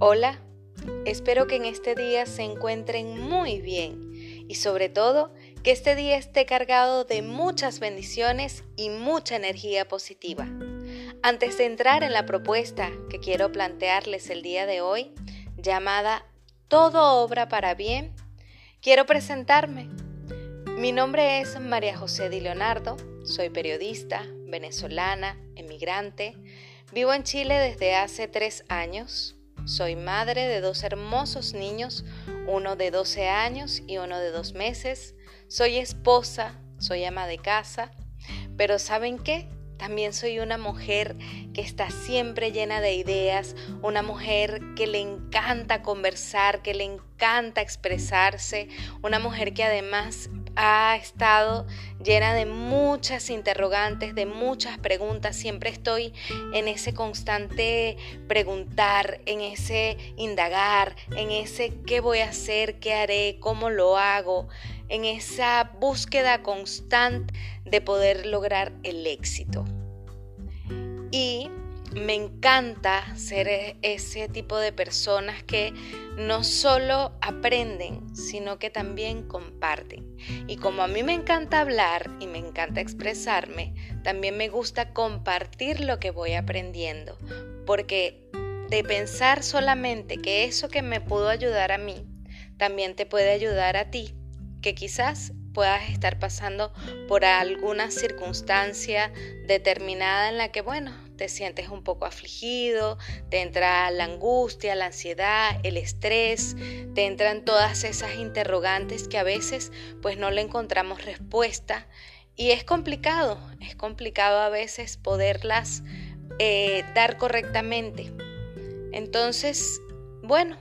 Hola, espero que en este día se encuentren muy bien y sobre todo que este día esté cargado de muchas bendiciones y mucha energía positiva. Antes de entrar en la propuesta que quiero plantearles el día de hoy, llamada Todo obra para bien, quiero presentarme. Mi nombre es María José Di Leonardo, soy periodista, venezolana, emigrante, vivo en Chile desde hace tres años soy madre de dos hermosos niños, uno de 12 años y uno de dos meses. Soy esposa, soy ama de casa, pero ¿saben qué? También soy una mujer que está siempre llena de ideas, una mujer que le encanta conversar, que le encanta expresarse, una mujer que además ha estado llena de muchas interrogantes, de muchas preguntas. Siempre estoy en ese constante preguntar, en ese indagar, en ese qué voy a hacer, qué haré, cómo lo hago, en esa búsqueda constante de poder lograr el éxito. Y me encanta ser e-, ese tipo de personas que no solo aprenden, sino que también comparten. Y como a mí me encanta hablar y me encanta expresarme, también me gusta compartir lo que voy aprendiendo, porque de pensar solamente que eso que me pudo ayudar a mí, también te puede ayudar a ti, que quizás puedas estar pasando por alguna circunstancia determinada en la que, bueno, te sientes un poco afligido, te entra la angustia, la ansiedad, el estrés, te entran todas esas interrogantes que a veces pues no le encontramos respuesta y es complicado, es complicado a veces poderlas eh, dar correctamente. Entonces, bueno,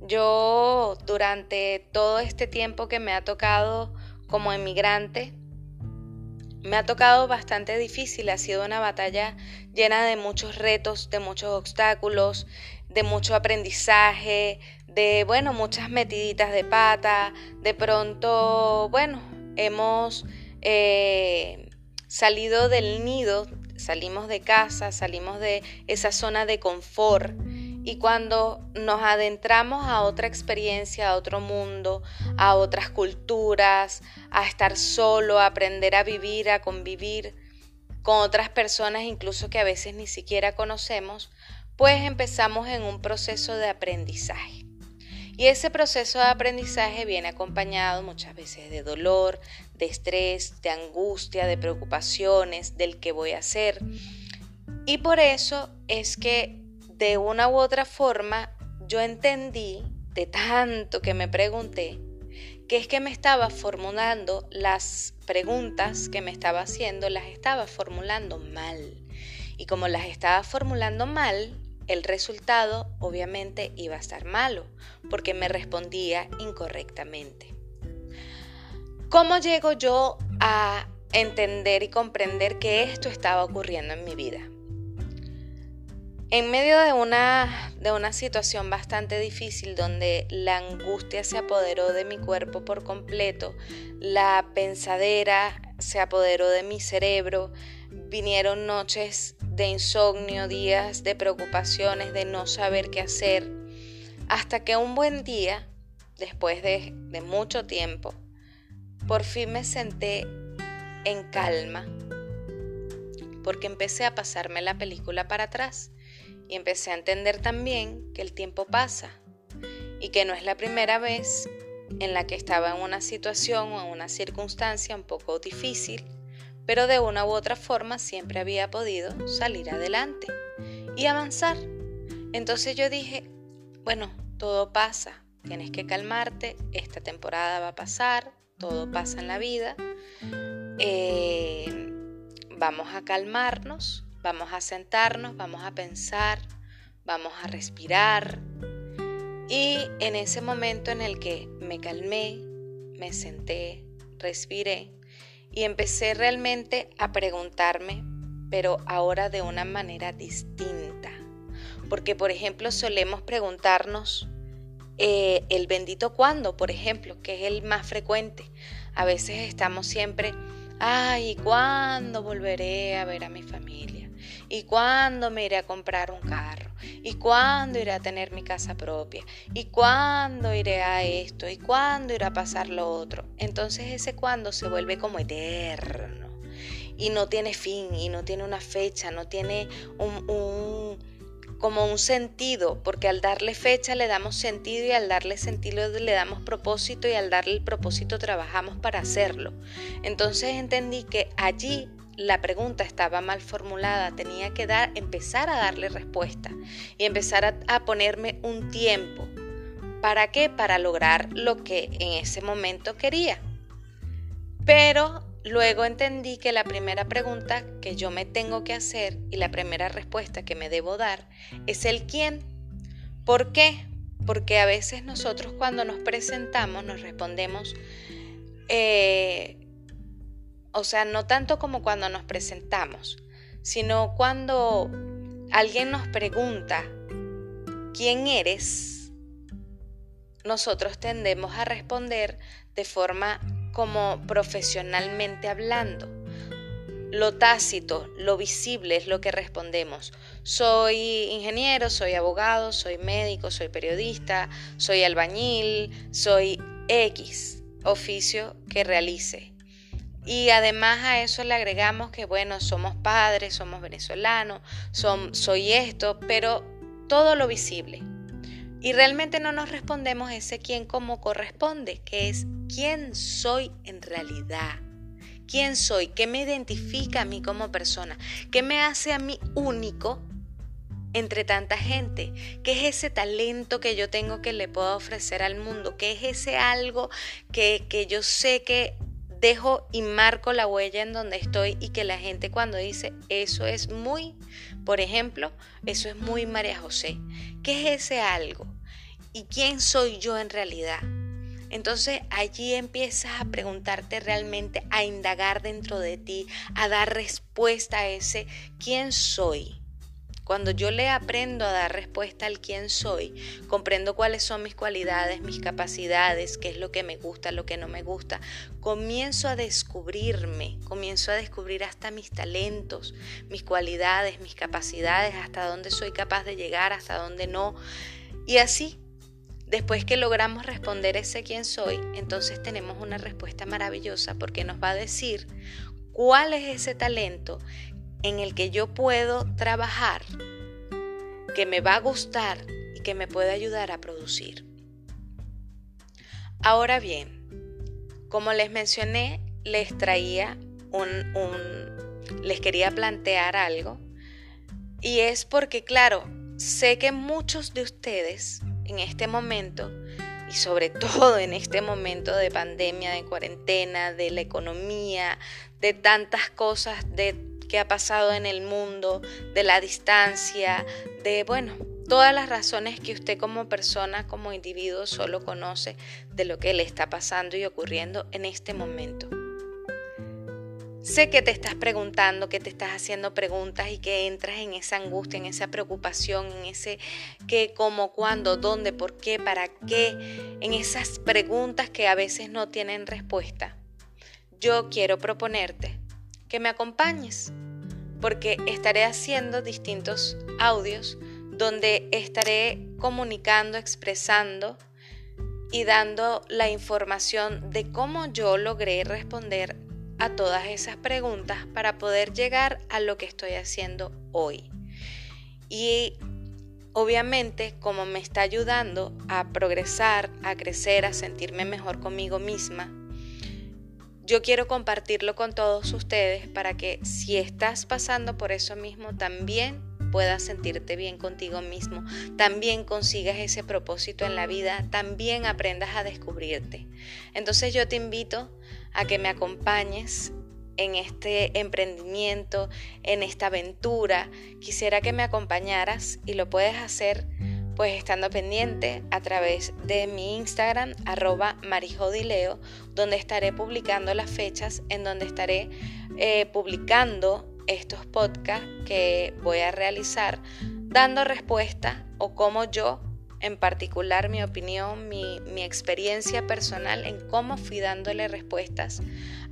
yo durante todo este tiempo que me ha tocado como emigrante, me ha tocado bastante difícil, ha sido una batalla llena de muchos retos, de muchos obstáculos, de mucho aprendizaje, de, bueno, muchas metiditas de pata, de pronto, bueno, hemos eh, salido del nido, salimos de casa, salimos de esa zona de confort. Y cuando nos adentramos a otra experiencia, a otro mundo, a otras culturas, a estar solo, a aprender a vivir, a convivir con otras personas, incluso que a veces ni siquiera conocemos, pues empezamos en un proceso de aprendizaje. Y ese proceso de aprendizaje viene acompañado muchas veces de dolor, de estrés, de angustia, de preocupaciones, del qué voy a hacer. Y por eso es que de una u otra forma yo entendí, de tanto que me pregunté, que es que me estaba formulando las preguntas que me estaba haciendo, las estaba formulando mal. Y como las estaba formulando mal, el resultado obviamente iba a estar malo, porque me respondía incorrectamente. ¿Cómo llego yo a entender y comprender que esto estaba ocurriendo en mi vida? En medio de una, de una situación bastante difícil donde la angustia se apoderó de mi cuerpo por completo, la pensadera se apoderó de mi cerebro, vinieron noches de insomnio, días de preocupaciones, de no saber qué hacer, hasta que un buen día, después de, de mucho tiempo, por fin me senté en calma, porque empecé a pasarme la película para atrás y empecé a entender también que el tiempo pasa y que no es la primera vez en la que estaba en una situación o en una circunstancia un poco difícil, pero de una u otra forma siempre había podido salir adelante y avanzar. Entonces yo dije, bueno, todo pasa, tienes que calmarte, esta temporada va a pasar, todo pasa en la vida, eh, vamos a calmarnos, Vamos a sentarnos, vamos a pensar, vamos a respirar. Y en ese momento en el que me calmé, me senté, respiré y empecé realmente a preguntarme, pero ahora de una manera distinta. Porque, por ejemplo, solemos preguntarnos eh, el bendito cuándo, por ejemplo, que es el más frecuente. A veces estamos siempre, ay, ¿cuándo volveré a ver a mi familia? ¿Y cuándo me iré a comprar un carro? ¿Y cuándo iré a tener mi casa propia? ¿Y cuándo iré a esto? ¿Y cuándo irá a pasar lo otro? Entonces ese cuándo se vuelve como eterno y no tiene fin y no tiene una fecha, no tiene un, como un sentido, porque al darle fecha le damos sentido y al darle sentido le damos propósito y al darle el propósito trabajamos para hacerlo. Entonces entendí que allí la pregunta estaba mal formulada, tenía que dar, empezar a darle respuesta y empezar a, ponerme un tiempo. ¿Para qué? Para lograr lo que en ese momento quería. Pero luego entendí que la primera pregunta que yo me tengo que hacer y la primera respuesta que me debo dar es el quién. ¿Por qué? Porque a veces nosotros cuando nos presentamos nos respondemos eh, o sea, no tanto como cuando nos presentamos, sino cuando alguien nos pregunta, ¿quién eres? Nosotros tendemos a responder de forma como profesionalmente hablando. Lo tácito, lo visible es lo que respondemos. Soy ingeniero, soy abogado, soy médico, soy periodista, soy albañil, soy X oficio que realice. Y además a eso le agregamos que, bueno, somos padres, somos venezolanos, soy esto, pero todo lo visible. Y realmente no nos respondemos ese quién como corresponde, que es quién soy en realidad. ¿Quién soy? ¿Qué me identifica a mí como persona? ¿Qué me hace a mí único entre tanta gente? ¿Qué es ese talento que yo tengo que le puedo ofrecer al mundo? ¿Qué es ese algo que, que yo sé que dejo y marco la huella en donde estoy y que la gente cuando dice eso es muy, por ejemplo, eso es muy María José. ¿Qué es ese algo? ¿Y quién soy yo en realidad? Entonces allí empiezas a preguntarte realmente, a indagar dentro de ti, a dar respuesta a ese quién soy. Cuando yo le aprendo a dar respuesta al quién soy, comprendo cuáles son mis cualidades, mis capacidades, qué es lo que me gusta, lo que no me gusta, comienzo a descubrirme, comienzo a descubrir hasta mis talentos, mis cualidades, mis capacidades, hasta dónde soy capaz de llegar, hasta dónde no. Y así, después que logramos responder ese quién soy, entonces tenemos una respuesta maravillosa porque nos va a decir cuál es ese talento en el que yo puedo trabajar, que me va a gustar y que me puede ayudar a producir. Ahora bien, como les mencioné, les traía un, un, les quería plantear algo y es porque, claro, sé que muchos de ustedes en este momento y sobre todo en este momento de pandemia, de cuarentena, de la economía, de tantas cosas, de que ha pasado en el mundo, de la distancia, de, bueno, todas las razones que usted como persona, como individuo, solo conoce de lo que le está pasando y ocurriendo en este momento. Sé que te estás preguntando, que te estás haciendo preguntas y que entras en esa angustia, en esa preocupación, en ese qué, cómo, cuándo, dónde, por qué, para qué, en esas preguntas que a veces no tienen respuesta. Yo quiero proponerte que me acompañes, porque estaré haciendo distintos audios donde estaré comunicando, expresando y dando la información de cómo yo logré responder a todas esas preguntas para poder llegar a lo que estoy haciendo hoy. Y obviamente como me está ayudando a progresar, a crecer, a sentirme mejor conmigo misma, yo quiero compartirlo con todos ustedes para que si estás pasando por eso mismo, también puedas sentirte bien contigo mismo, también consigas ese propósito en la vida, también aprendas a descubrirte. Entonces yo te invito a que me acompañes en este emprendimiento, en esta aventura. Quisiera que me acompañaras y lo puedes hacer pues estando pendiente a través de mi Instagram arroba marijodileo, donde estaré publicando las fechas en donde estaré eh, publicando estos podcasts que voy a realizar, dando respuesta o cómo yo, en particular mi opinión, mi, mi experiencia personal en cómo fui dándole respuestas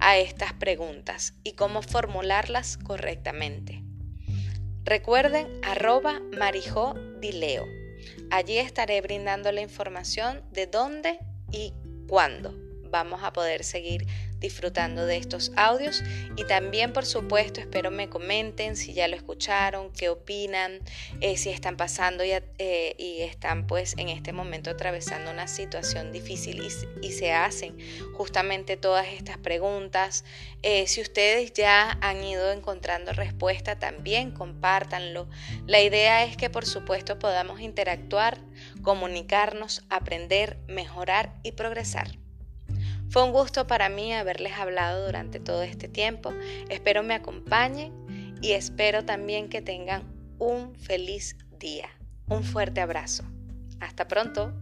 a estas preguntas y cómo formularlas correctamente. Recuerden arroba marijodileo. Allí estaré brindando la información de dónde y cuándo vamos a poder seguir disfrutando de estos audios y también por supuesto espero me comenten si ya lo escucharon, qué opinan, eh, si están pasando y, eh, y, están pues en este momento atravesando una situación difícil y, se hacen justamente todas estas preguntas. Eh, si ustedes ya han ido encontrando respuesta también compártanlo. La idea es que por supuesto podamos interactuar, comunicarnos, aprender, mejorar y progresar. Fue un gusto para mí haberles hablado durante todo este tiempo. Espero me acompañen y espero también que tengan un feliz día. Un fuerte abrazo. Hasta pronto.